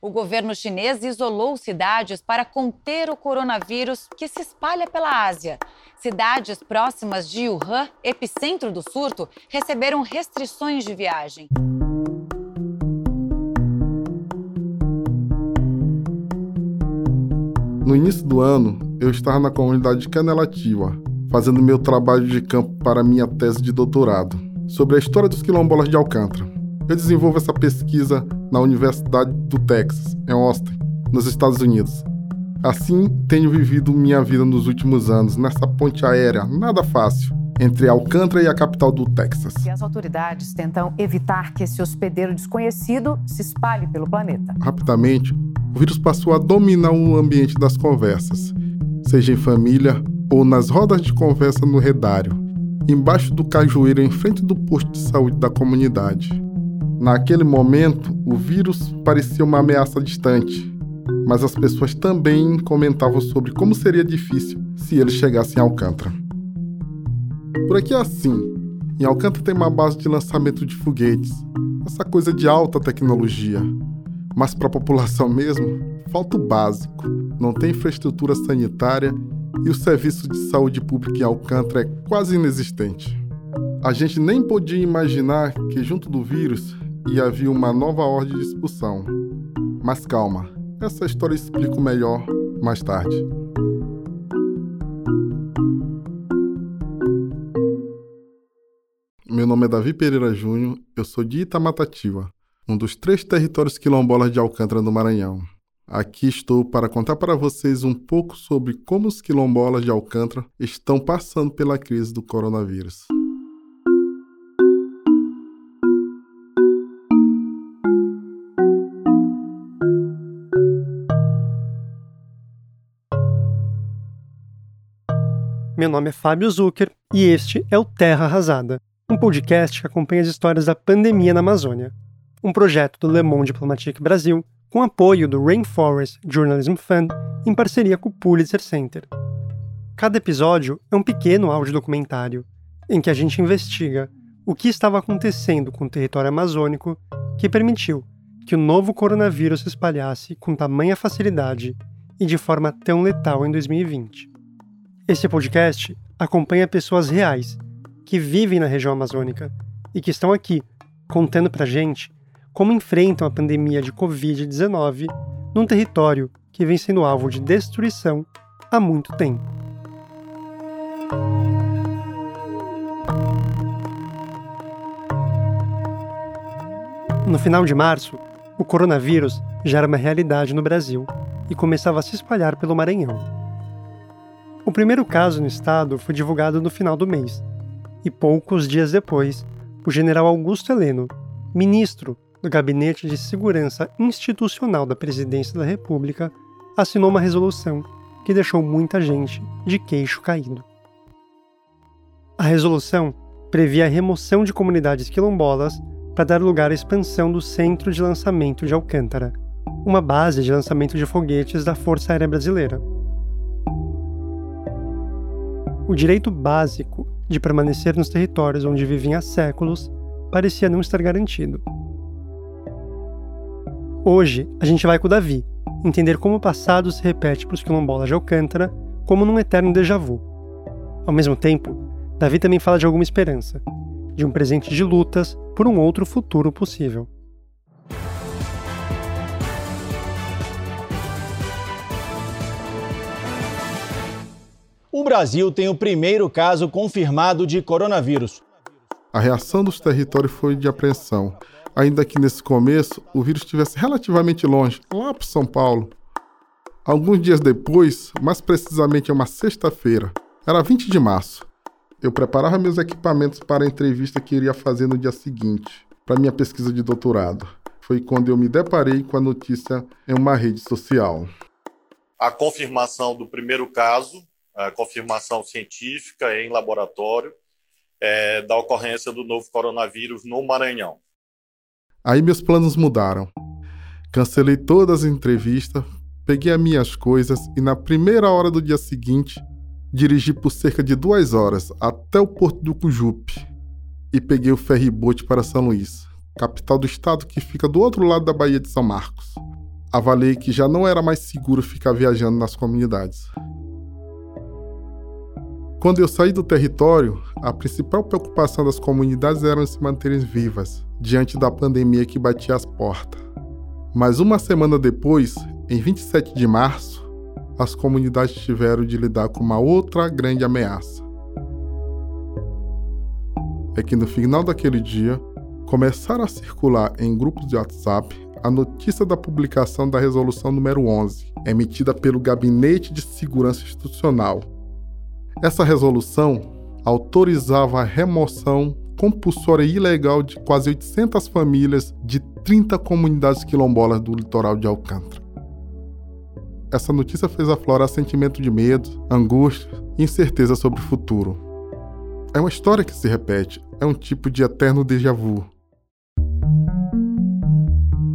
O governo chinês isolou cidades para conter o coronavírus que se espalha pela Ásia. Cidades próximas de Wuhan, epicentro do surto, receberam restrições de viagem. No início do ano, eu estava na comunidade de Canelativa, fazendo meu trabalho de campo para minha tese de doutorado, sobre a história dos quilombolas de Alcântara. Eu desenvolvo essa pesquisa na Universidade do Texas, em Austin, nos Estados Unidos. Assim, tenho vivido minha vida nos últimos anos, nessa ponte aérea nada fácil, entre Alcântara e a capital do Texas. E as autoridades tentam evitar que esse hospedeiro desconhecido se espalhe pelo planeta. Rapidamente, o vírus passou a dominar o ambiente das conversas, seja em família ou nas rodas de conversa no redário, embaixo do cajueiro em frente do posto de saúde da comunidade. Naquele momento, o vírus parecia uma ameaça distante, mas as pessoas também comentavam sobre como seria difícil se ele chegasse em Alcântara. Por aqui é assim. Em Alcântara tem uma base de lançamento de foguetes, essa coisa de alta tecnologia. Mas para a população mesmo, falta o básico. Não tem infraestrutura sanitária e o serviço de saúde pública em Alcântara é quase inexistente. A gente nem podia imaginar que, junto do vírus, ia haver uma nova ordem de expulsão. Mas calma, essa história explico melhor mais tarde. Meu nome é Davi Pereira Júnior, eu sou de Itamatativa, um dos três territórios quilombolas de Alcântara do Maranhão. Aqui estou para contar para vocês um pouco sobre como os quilombolas de Alcântara estão passando pela crise do coronavírus. Meu nome é Fábio Zucker e este é o Terra Arrasada, um podcast que acompanha as histórias da pandemia na Amazônia um projeto do Le Monde Diplomatique Brasil com apoio do Rainforest Journalism Fund em parceria com o Pulitzer Center. Cada episódio é um pequeno audiodocumentário em que a gente investiga o que estava acontecendo com o território amazônico que permitiu que o novo coronavírus se espalhasse com tamanha facilidade e de forma tão letal em 2020. Esse podcast acompanha pessoas reais que vivem na região amazônica e que estão aqui contando pra gente como enfrentam a pandemia de Covid-19 num território que vem sendo alvo de destruição há muito tempo. No final de março, o coronavírus já era uma realidade no Brasil e começava a se espalhar pelo Maranhão. O primeiro caso no estado foi divulgado no final do mês, e poucos dias depois, o general Augusto Heleno, ministro do Gabinete de Segurança Institucional da Presidência da República, assinou uma resolução que deixou muita gente de queixo caído. A resolução previa a remoção de comunidades quilombolas para dar lugar à expansão do Centro de Lançamento de Alcântara, uma base de lançamento de foguetes da Força Aérea Brasileira. O direito básico de permanecer nos territórios onde vivem há séculos parecia não estar garantido. Hoje, a gente vai com o Davi, entender como o passado se repete para os quilombolas de Alcântara como num eterno déjà vu. Ao mesmo tempo, Davi também fala de alguma esperança, de um presente de lutas por um outro futuro possível. O Brasil tem o primeiro caso confirmado de coronavírus. A reação dos territórios foi de apreensão ainda que nesse começo o vírus estivesse relativamente longe, lá para São Paulo. Alguns dias depois, mais precisamente uma sexta-feira, era 20 de março, eu preparava meus equipamentos para a entrevista que iria fazer no dia seguinte, para minha pesquisa de doutorado. Foi quando eu me deparei com a notícia em uma rede social. A confirmação do primeiro caso, a confirmação científica em laboratório, é, da ocorrência do novo coronavírus no Maranhão. Aí meus planos mudaram. Cancelei todas as entrevistas, peguei as minhas coisas e na primeira hora do dia seguinte dirigi por cerca de duas horas até o porto do Cujupe e peguei o ferryboat para São Luís, capital do estado que fica do outro lado da Baía de São Marcos. avaliei que já não era mais seguro ficar viajando nas comunidades. Quando eu saí do território, a principal preocupação das comunidades era se manterem vivas diante da pandemia que batia as portas. Mas uma semana depois, em 27 de março, as comunidades tiveram de lidar com uma outra grande ameaça. É que no final daquele dia, começaram a circular em grupos de WhatsApp a notícia da publicação da Resolução número 11, emitida pelo Gabinete de Segurança Institucional, essa resolução autorizava a remoção compulsória e ilegal de quase 800 famílias de 30 comunidades quilombolas do litoral de Alcântara. Essa notícia fez aflorar sentimento de medo, angústia e incerteza sobre o futuro. É uma história que se repete, é um tipo de eterno déjà vu.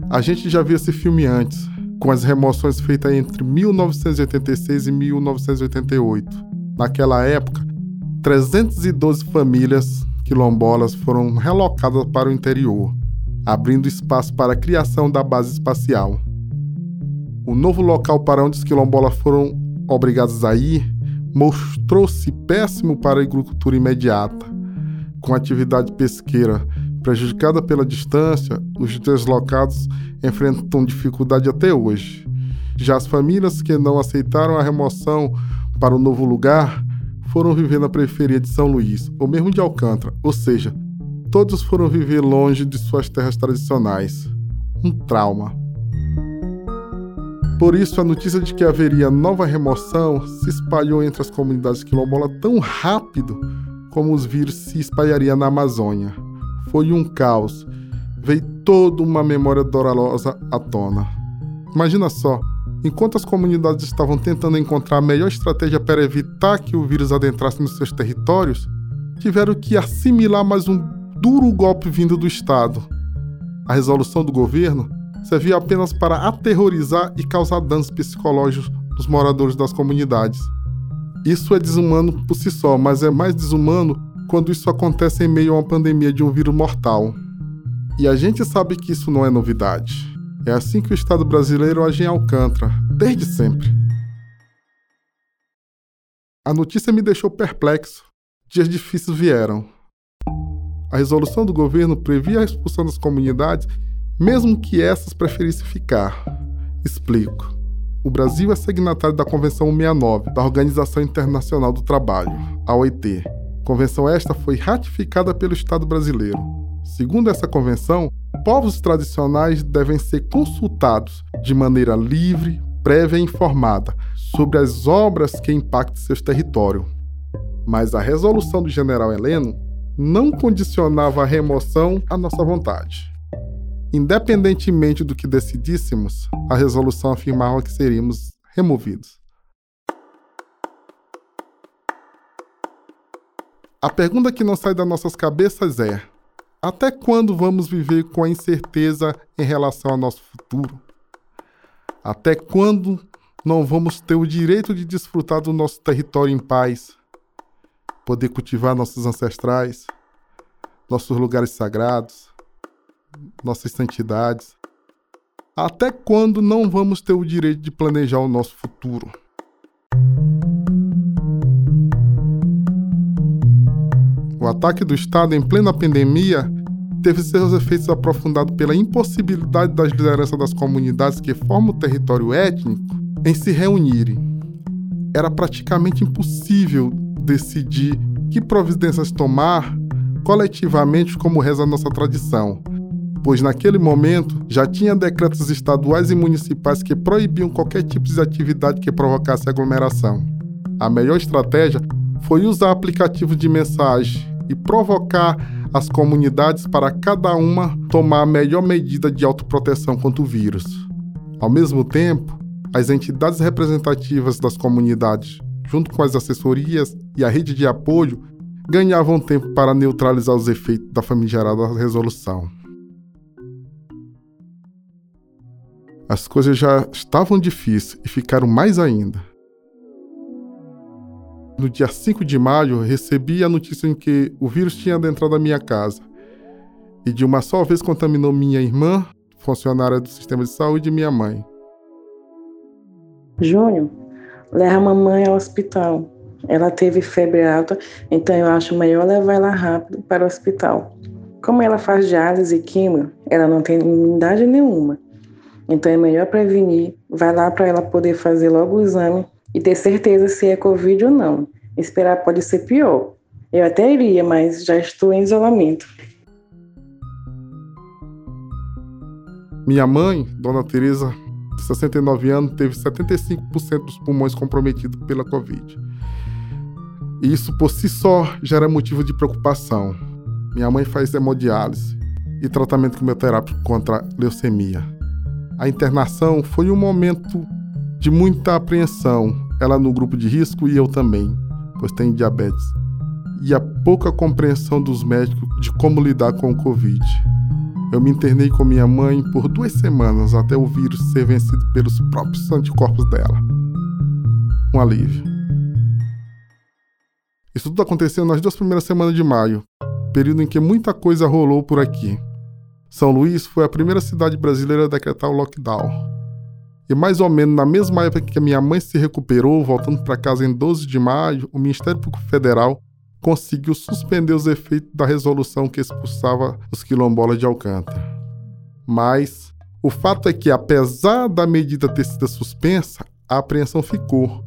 A gente já viu esse filme antes, com as remoções feitas entre 1986 e 1988 Naquela época, 312 famílias quilombolas foram relocadas para o interior, abrindo espaço para a criação da base espacial. O novo local para onde os quilombolas foram obrigados a ir mostrou-se péssimo para a agricultura imediata. Com a atividade pesqueira prejudicada pela distância, os deslocados enfrentam dificuldade até hoje. Já as famílias que não aceitaram a remoção para o novo lugar foram viver na periferia de São Luís, ou mesmo de Alcântara, ou seja, todos foram viver longe de suas terras tradicionais. Um trauma. Por isso, a notícia de que haveria nova remoção se espalhou entre as comunidades quilombolas tão rápido como os vírus se espalharia na Amazônia. Foi um caos. Veio toda uma memória dolorosa à tona. Imagina só, Enquanto as comunidades estavam tentando encontrar a melhor estratégia para evitar que o vírus adentrasse nos seus territórios, tiveram que assimilar mais um duro golpe vindo do Estado. A resolução do governo servia apenas para aterrorizar e causar danos psicológicos nos moradores das comunidades. Isso é desumano por si só, mas é mais desumano quando isso acontece em meio a uma pandemia de um vírus mortal. E a gente sabe que isso não é novidade. É assim que o Estado brasileiro age em Alcântara, desde sempre. A notícia me deixou perplexo. Dias difíceis vieram. A resolução do governo previa a expulsão das comunidades, mesmo que essas preferissem ficar. Explico. O Brasil é signatário da Convenção 169 da Organização Internacional do Trabalho, a OIT. Convenção esta foi ratificada pelo Estado brasileiro. Segundo essa convenção, povos tradicionais devem ser consultados de maneira livre, prévia e informada sobre as obras que impactem seus territórios. Mas a resolução do general Heleno não condicionava a remoção à nossa vontade. Independentemente do que decidíssemos, a resolução afirmava que seríamos removidos. A pergunta que não sai das nossas cabeças é: até quando vamos viver com a incerteza em relação ao nosso futuro? Até quando não vamos ter o direito de desfrutar do nosso território em paz? Poder cultivar nossos ancestrais, nossos lugares sagrados, nossas santidades? Até quando não vamos ter o direito de planejar o nosso futuro? O ataque do Estado em plena pandemia teve seus efeitos aprofundados pela impossibilidade das lideranças das comunidades que formam o território étnico em se reunirem. Era praticamente impossível decidir que providências tomar coletivamente, como reza a nossa tradição, pois naquele momento já tinha decretos estaduais e municipais que proibiam qualquer tipo de atividade que provocasse aglomeração. A melhor estratégia foi usar aplicativos de mensagem e provocar as comunidades para cada uma tomar a melhor medida de autoproteção contra o vírus. Ao mesmo tempo, as entidades representativas das comunidades, junto com as assessorias e a rede de apoio, ganhavam tempo para neutralizar os efeitos da famigerada resolução. As coisas já estavam difíceis e ficaram mais ainda. No dia 5 de maio, recebi a notícia em que o vírus tinha adentrado a minha casa e de uma só vez contaminou minha irmã, funcionária do sistema de saúde, e minha mãe. Júnior, leva a mamãe ao hospital. Ela teve febre alta, então eu acho melhor levar ela rápido para o hospital. Como ela faz diálise e químio, ela não tem imunidade nenhuma. Então é melhor prevenir. Vai lá para ela poder fazer logo o exame e ter certeza se é Covid ou não. Esperar pode ser pior. Eu até iria, mas já estou em isolamento. Minha mãe, Dona Teresa, de 69 anos, teve 75% dos pulmões comprometidos pela Covid. E isso por si só já era motivo de preocupação. Minha mãe faz hemodiálise e tratamento quimioterápico contra leucemia. A internação foi um momento de muita apreensão, ela no grupo de risco e eu também, pois tenho diabetes. E a pouca compreensão dos médicos de como lidar com o Covid. Eu me internei com minha mãe por duas semanas até o vírus ser vencido pelos próprios anticorpos dela. Um alívio. Isso tudo aconteceu nas duas primeiras semanas de maio, período em que muita coisa rolou por aqui. São Luís foi a primeira cidade brasileira a decretar o lockdown. E mais ou menos na mesma época que a minha mãe se recuperou, voltando para casa em 12 de maio, o Ministério Público Federal conseguiu suspender os efeitos da resolução que expulsava os quilombolas de Alcântara. Mas o fato é que, apesar da medida ter sido suspensa, a apreensão ficou.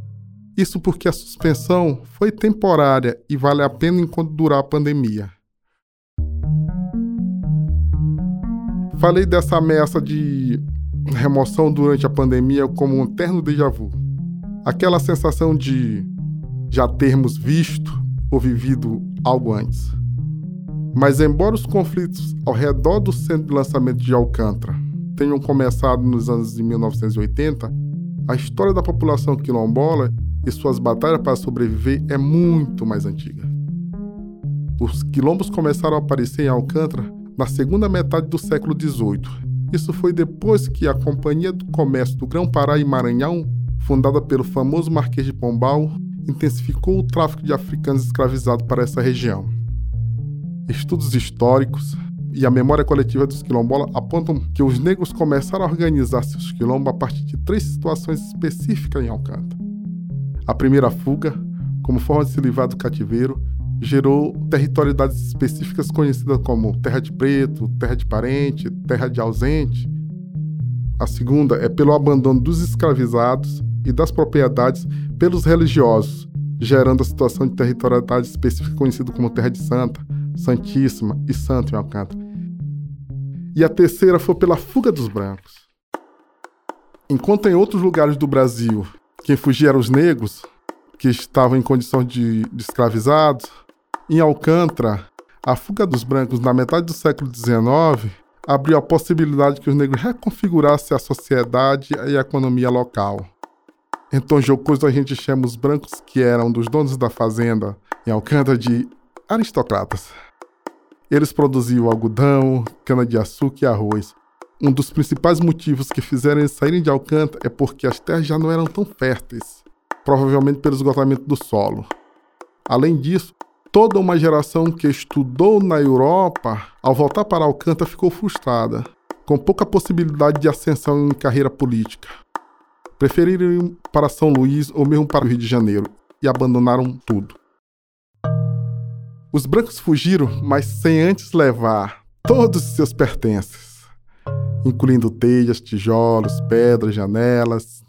Isso porque a suspensão foi temporária e vale a pena enquanto durar a pandemia. Falei dessa ameaça de remoção durante a pandemia como um terno déjà vu. Aquela sensação de já termos visto ou vivido algo antes. Mas, embora os conflitos ao redor do centro de lançamento de Alcântara tenham começado nos anos de 1980, a história da população quilombola e suas batalhas para sobreviver é muito mais antiga. Os quilombos começaram a aparecer em Alcântara na segunda metade do século XVIII. Isso foi depois que a Companhia do Comércio do Grão-Pará e Maranhão, fundada pelo famoso Marquês de Pombal, intensificou o tráfico de africanos escravizados para essa região. Estudos históricos e a memória coletiva dos quilombolas apontam que os negros começaram a organizar seus quilombos a partir de três situações específicas em Alcântara. A primeira fuga, como forma de se livrar do cativeiro, gerou territorialidades específicas conhecidas como terra de preto, terra de parente, terra de ausente. A segunda é pelo abandono dos escravizados e das propriedades pelos religiosos, gerando a situação de territorialidade específica conhecida como Terra de Santa, Santíssima e Santo em Alcântara. E a terceira foi pela fuga dos brancos. Enquanto em outros lugares do Brasil quem fugia eram os negros, que estavam em condição de, de escravizados, em Alcântara, a fuga dos brancos na metade do século XIX abriu a possibilidade que os negros reconfigurassem a sociedade e a economia local. Então, jocoso a gente chama os brancos que eram dos donos da fazenda em Alcântara de aristocratas. Eles produziam algodão, cana-de-açúcar e arroz. Um dos principais motivos que fizeram eles saírem de Alcântara é porque as terras já não eram tão férteis, provavelmente pelo esgotamento do solo. Além disso, Toda uma geração que estudou na Europa, ao voltar para Alcântara, ficou frustrada, com pouca possibilidade de ascensão em carreira política. Preferiram ir para São Luís ou mesmo para o Rio de Janeiro e abandonaram tudo. Os brancos fugiram, mas sem antes levar todos os seus pertences, incluindo telhas, tijolos, pedras, janelas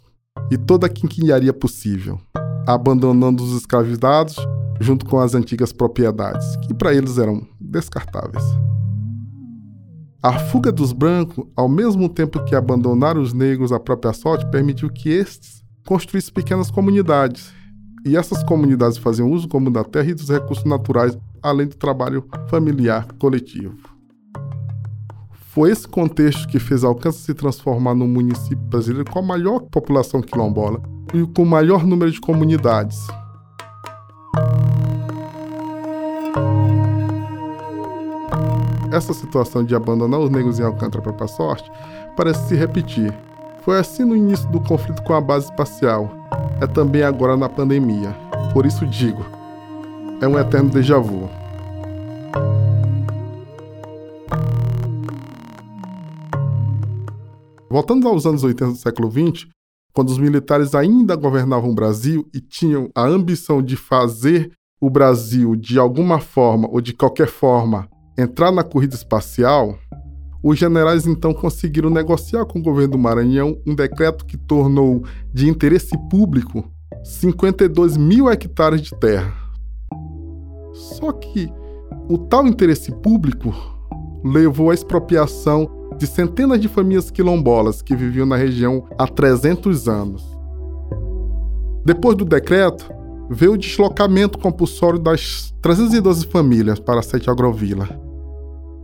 e toda a quinquilharia possível, abandonando os escravizados junto com as antigas propriedades, que para eles eram descartáveis. A fuga dos brancos, ao mesmo tempo que abandonaram os negros à própria sorte, permitiu que estes construíssem pequenas comunidades. E essas comunidades faziam uso comum da terra e dos recursos naturais, além do trabalho familiar coletivo. Foi esse contexto que fez Alcântara se transformar num município brasileiro com a maior população quilombola e com o maior número de comunidades, essa situação de abandonar os negros em Alcântara para a sorte parece se repetir. Foi assim no início do conflito com a base espacial. É também agora na pandemia. Por isso digo, é um eterno déjà vu. Voltando aos anos 80 do século XX, quando os militares ainda governavam o Brasil e tinham a ambição de fazer o Brasil, de alguma forma ou de qualquer forma, entrar na corrida espacial, os generais então conseguiram negociar com o governo do Maranhão um decreto que tornou de interesse público 52 mil hectares de terra. Só que o tal interesse público levou à expropriação de centenas de famílias quilombolas que viviam na região há 300 anos. Depois do decreto, veio o deslocamento compulsório das 312 famílias para a Sete Agrovila.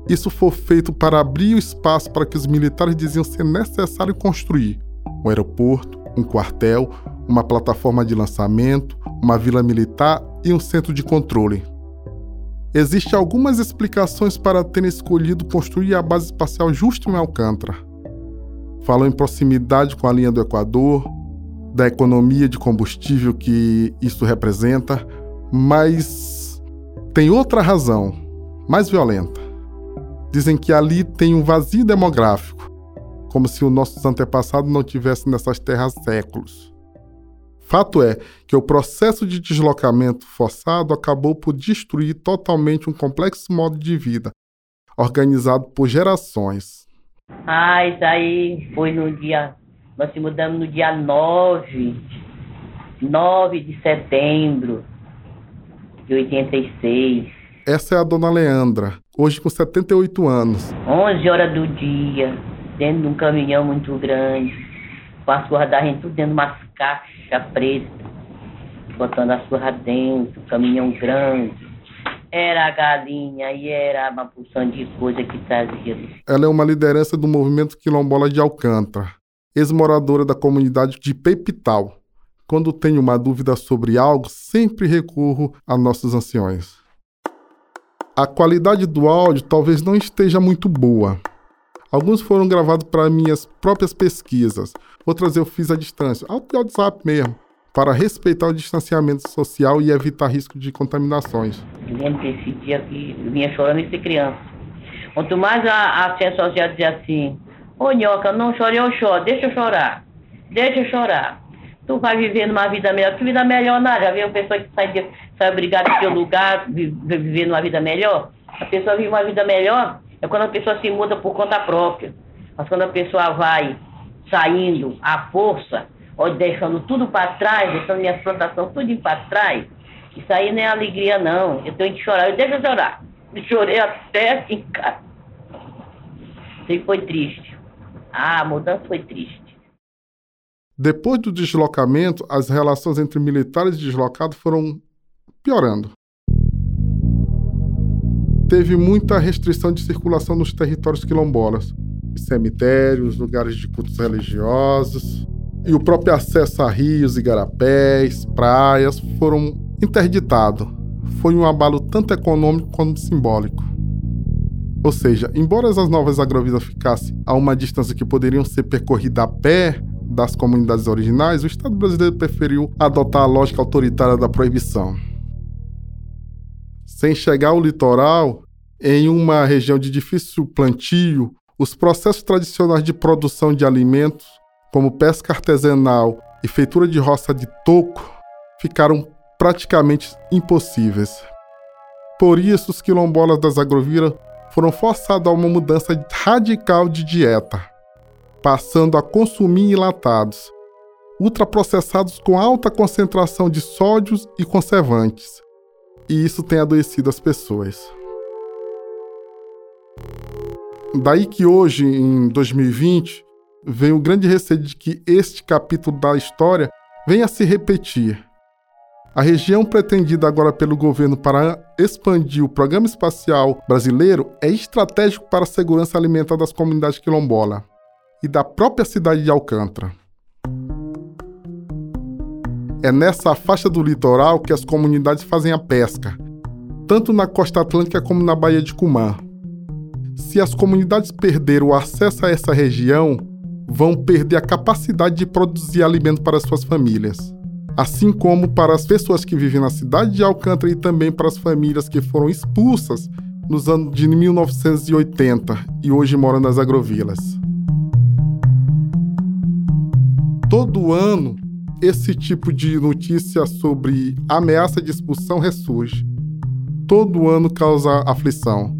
Isso foi feito para abrir o espaço para que os militares diziam ser necessário construir um aeroporto, um quartel, uma plataforma de lançamento, uma vila militar e um centro de controle. Existem algumas explicações para terem escolhido construir a base espacial justo em Alcântara. Falam em proximidade com a linha do Equador, da economia de combustível que isso representa, mas tem outra razão, mais violenta. Dizem que ali tem um vazio demográfico, como se os nossos antepassados não tivessem nessas terras séculos. Fato é que o processo de deslocamento forçado acabou por destruir totalmente um complexo modo de vida, organizado por gerações. Ah, isso aí foi no dia. Nós se mudamos no dia 9, 9 de setembro de 86. Essa é a dona Leandra, hoje com 78 anos. 11 horas do dia, dentro de um caminhão muito grande, com as coisas da gente tudo dentro de umas caixas preta, botando a surra dentro, caminhão grande. Era a galinha e era uma porção de coisa que trazia. Ela é uma liderança do movimento quilombola de Alcântara, ex-moradora da comunidade de Peipital. Quando tenho uma dúvida sobre algo, sempre recorro a nossos anciões. A qualidade do áudio talvez não esteja muito boa. Alguns foram gravados para minhas próprias pesquisas, outras eu fiz à distância, ao WhatsApp mesmo, para respeitar o distanciamento social e evitar risco de contaminações. Eu lembro desse dia que vinha chorando e ser criança. Quanto mais a, a ciência social dizia assim, ô Nhoca, não chore, eu choro, deixa eu chorar, deixa eu chorar. Tu vai viver numa vida melhor, que vida melhor nada. Já viu uma pessoa que sai, de, sai obrigada do seu lugar, viver numa vida melhor? A pessoa vive uma vida melhor é quando a pessoa se muda por conta própria. Mas quando a pessoa vai saindo à força, ou deixando tudo para trás, deixando minhas plantações tudo para trás, isso aí não é alegria, não. Eu tenho que chorar. Eu deixo eu chorar. Chorei até em casa. Isso foi triste. Ah, a mudança foi triste. Depois do deslocamento, as relações entre militares e deslocados foram piorando. Teve muita restrição de circulação nos territórios quilombolas cemitérios, lugares de cultos religiosos, e o próprio acesso a rios, igarapés, praias foram interditados. Foi um abalo tanto econômico quanto simbólico. Ou seja, embora as novas agrovilas ficassem a uma distância que poderiam ser percorridas a pé das comunidades originais, o Estado brasileiro preferiu adotar a lógica autoritária da proibição. Sem chegar ao litoral, em uma região de difícil plantio, os processos tradicionais de produção de alimentos, como pesca artesanal e feitura de roça de toco, ficaram praticamente impossíveis. Por isso, os quilombolas das agrovilas foram forçados a uma mudança radical de dieta, passando a consumir enlatados, ultraprocessados com alta concentração de sódios e conservantes. E isso tem adoecido as pessoas. Daí que hoje, em 2020, vem o grande receio de que este capítulo da história venha a se repetir. A região pretendida agora pelo governo para expandir o programa espacial brasileiro é estratégico para a segurança alimentar das comunidades quilombola e da própria cidade de Alcântara. É nessa faixa do litoral que as comunidades fazem a pesca, tanto na costa atlântica como na Baía de Cumã. Se as comunidades perderem o acesso a essa região, vão perder a capacidade de produzir alimento para suas famílias. Assim como para as pessoas que vivem na cidade de Alcântara e também para as famílias que foram expulsas nos anos de 1980 e hoje moram nas agrovilas. todo ano esse tipo de notícia sobre ameaça de expulsão ressurge. Todo ano causa aflição.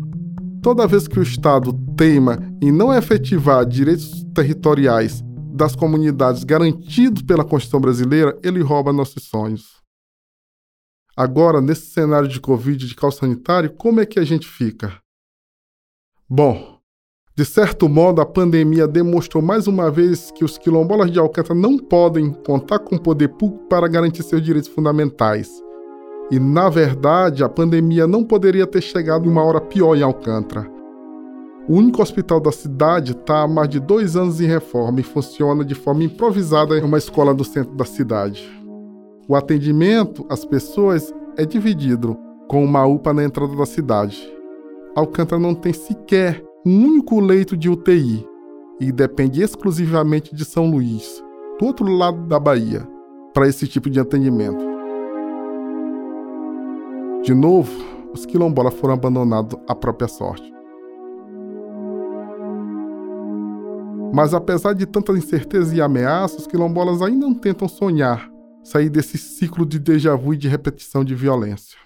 Toda vez que o Estado teima em não efetivar direitos territoriais das comunidades garantidos pela Constituição brasileira, ele rouba nossos sonhos. Agora, nesse cenário de Covid de caos sanitário, como é que a gente fica? Bom, de certo modo, a pandemia demonstrou mais uma vez que os quilombolas de Alcântara não podem contar com o poder público para garantir seus direitos fundamentais. E, na verdade, a pandemia não poderia ter chegado em uma hora pior em Alcântara. O único hospital da cidade está há mais de dois anos em reforma e funciona de forma improvisada em uma escola do centro da cidade. O atendimento às pessoas é dividido com uma UPA na entrada da cidade. Alcântara não tem sequer um único leito de UTI e depende exclusivamente de São Luís, do outro lado da Bahia, para esse tipo de atendimento. De novo, os quilombolas foram abandonados à própria sorte. Mas apesar de tanta incerteza e ameaças, quilombolas ainda não tentam sonhar, sair desse ciclo de déjà vu e de repetição de violência.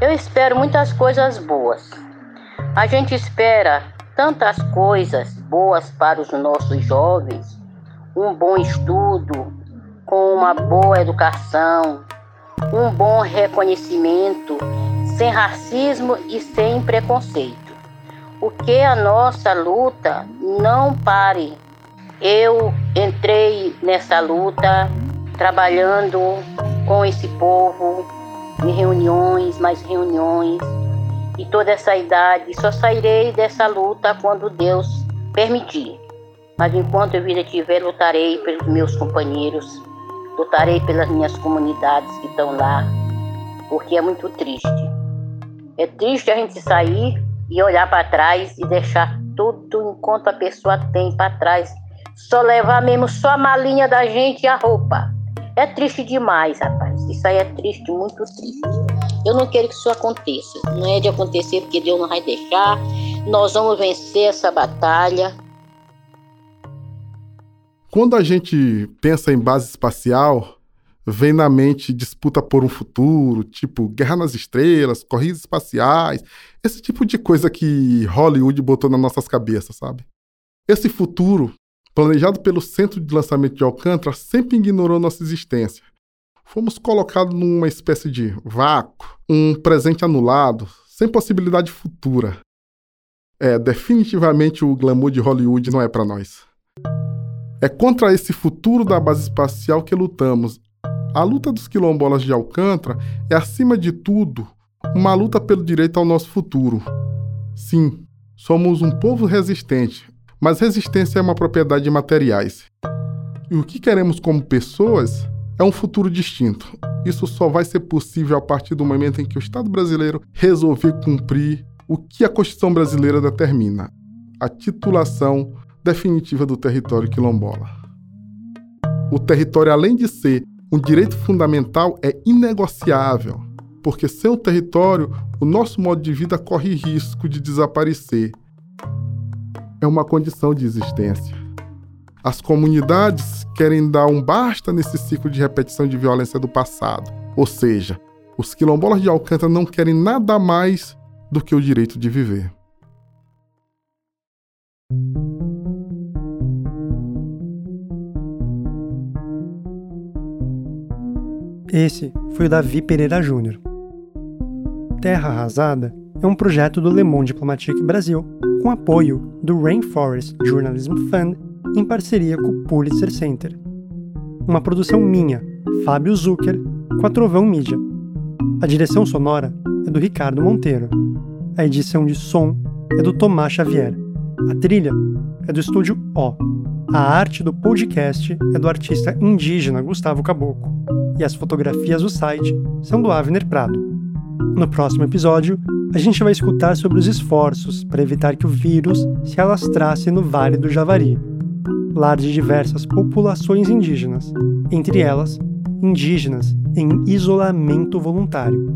Eu espero muitas coisas boas. A gente espera tantas coisas boas para os nossos jovens, um bom estudo, com uma boa educação, um bom reconhecimento, sem racismo e sem preconceito. O que a nossa luta não pare. Eu entrei nessa luta trabalhando com esse povo, em reuniões, mais reuniões, e toda essa idade. Só sairei dessa luta quando Deus permitir. Mas enquanto a vida tiver, lutarei pelos meus companheiros, lutarei pelas minhas comunidades que estão lá, porque é muito triste. É triste a gente sair e olhar para trás e deixar tudo enquanto a pessoa tem para trás. Só levar mesmo só a malinha da gente e a roupa. É triste demais, rapaz. Isso aí é triste, muito triste. Eu não quero que isso aconteça. Não é de acontecer porque Deus não vai deixar. Nós vamos vencer essa batalha. Quando a gente pensa em base espacial, vem na mente disputa por um futuro, tipo Guerra nas Estrelas, corridas espaciais, esse tipo de coisa que Hollywood botou nas nossas cabeças, sabe? Esse futuro planejado pelo Centro de Lançamento de Alcântara, sempre ignorou nossa existência. Fomos colocados numa espécie de vácuo, um presente anulado, sem possibilidade futura. É, definitivamente o glamour de Hollywood não é para nós. É contra esse futuro da base espacial que lutamos. A luta dos quilombolas de Alcântara é, acima de tudo, uma luta pelo direito ao nosso futuro. Sim, somos um povo resistente, mas resistência é uma propriedade de materiais. E o que queremos como pessoas é um futuro distinto. Isso só vai ser possível a partir do momento em que o Estado brasileiro resolver cumprir o que a Constituição brasileira determina: a titulação definitiva do território quilombola. O território, além de ser um direito fundamental, é inegociável, porque sem o território, o nosso modo de vida corre risco de desaparecer é uma condição de existência. As comunidades querem dar um basta nesse ciclo de repetição de violência do passado. Ou seja, os quilombolas de Alcântara não querem nada mais do que o direito de viver. Esse foi o Davi Pereira Júnior. Terra Arrasada é um projeto do Le Monde Diplomatique Brasil com apoio do Rainforest Journalism Fund em parceria com o Pulitzer Center. Uma produção minha, Fábio Zucker, com a Trovão Mídia. A direção sonora é do Ricardo Monteiro. A edição de som é do Tomás Xavier. A trilha é do estúdio O. A arte do podcast é do artista indígena Gustavo Caboclo. E as fotografias do site são do Avner Prado. No próximo episódio, a gente vai escutar sobre os esforços para evitar que o vírus se alastrasse no Vale do Javari, lar de diversas populações indígenas, entre elas indígenas em isolamento voluntário.